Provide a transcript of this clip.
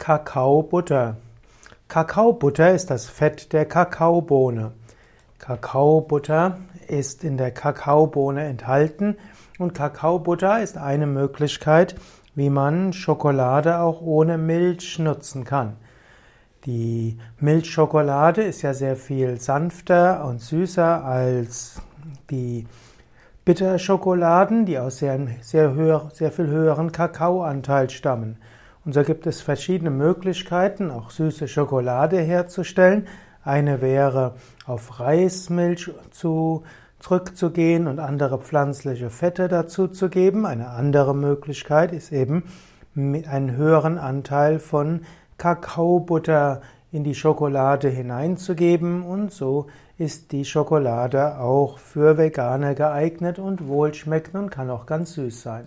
Kakaobutter. Kakaobutter ist das Fett der Kakaobohne. Kakaobutter ist in der Kakaobohne enthalten und Kakaobutter ist eine Möglichkeit, wie man Schokolade auch ohne Milch nutzen kann. Die Milchschokolade ist ja sehr viel sanfter und süßer als die Bitterschokoladen, die aus sehr, sehr, höher, sehr viel höheren Kakaoanteil stammen. Und so gibt es verschiedene Möglichkeiten, auch süße Schokolade herzustellen. Eine wäre, auf Reismilch zu, zurückzugehen und andere pflanzliche Fette dazu zu geben. Eine andere Möglichkeit ist eben, mit einen höheren Anteil von Kakaobutter in die Schokolade hineinzugeben und so ist die Schokolade auch für Veganer geeignet und wohlschmeckend und kann auch ganz süß sein.